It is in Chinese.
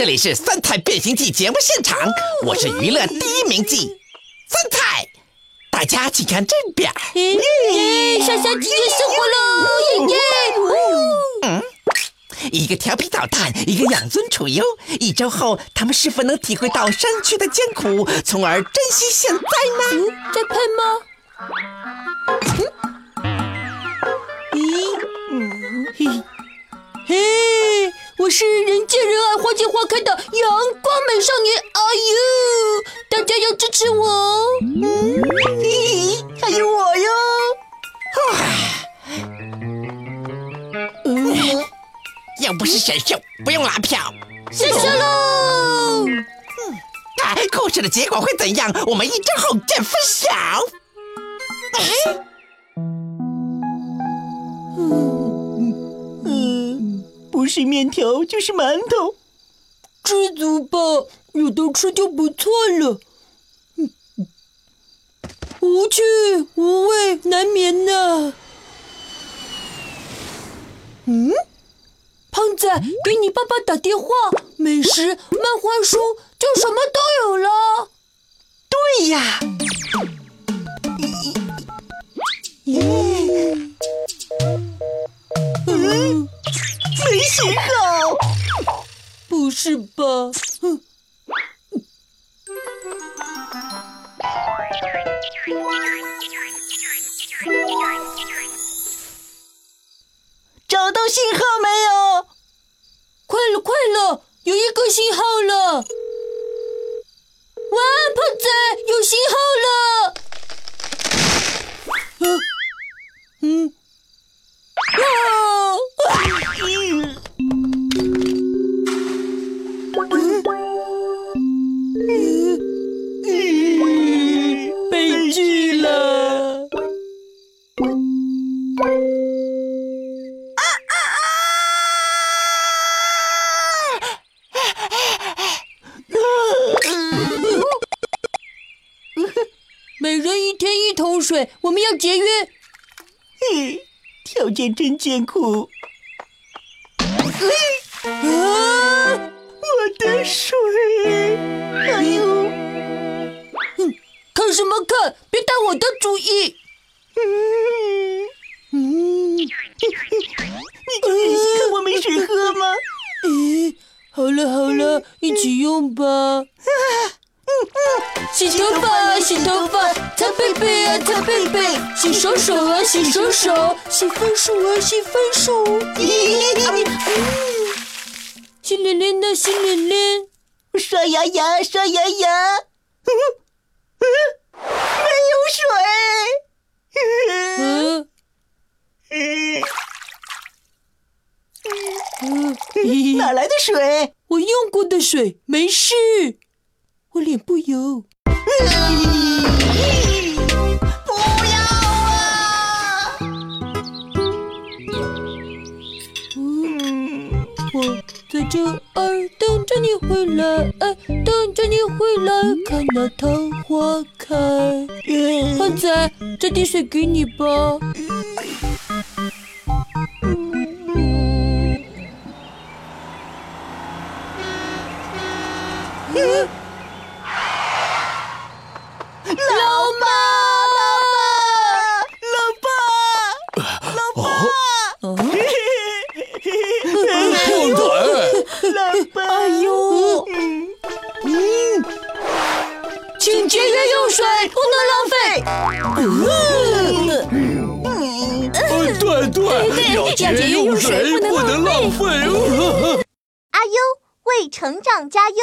这里是三台变形记节目现场，我是娱乐第一名记三台，大家请看这边。耶，小小鸡也生活喽！耶耶！嗯，一个调皮捣蛋，一个养尊处优。一周后，他们是否能体会到山区的艰苦，从而珍惜现在呢？在喷吗？咦？我是人见人爱、花见花开的阳光美少年阿优，大家要支持我哦！嗯，嘿，还有我哟！嗯，要不是选秀，不用拉票。谢谢喽！故事的结果会怎样？我们一周后见分晓。哎。不是面条就是馒头，知足吧，有的吃就不错了。无趣无味难眠呐。嗯，胖子，给你爸爸打电话，美食、漫画书就什么都有了。对呀。没信号，不是吧？找到信号没有？快了，快了，有一个信号了！哇，胖子有信号了！每人一天一桶水，我们要节约。嘿，条件真艰苦。啊！我的水！哎呦！嗯，看什么看？别打我的主意！嗯嗯，你不忍心看我没水喝吗？嗯，好了好了，一起用吧。洗头发，洗头发，擦背背啊，擦背背，洗手手啊，洗手手，洗分数啊，洗分数。洗脸脸的，洗脸脸，刷牙牙，刷牙牙。没有水。嗯嗯，哪来的水？我用过的水，没事。我脸不油。不要啊！嗯，我在这儿等着你回来，等着你回来看那桃花开。胖子，这滴水给你吧。对对，要节约用水，不能浪费。阿优为成长加油。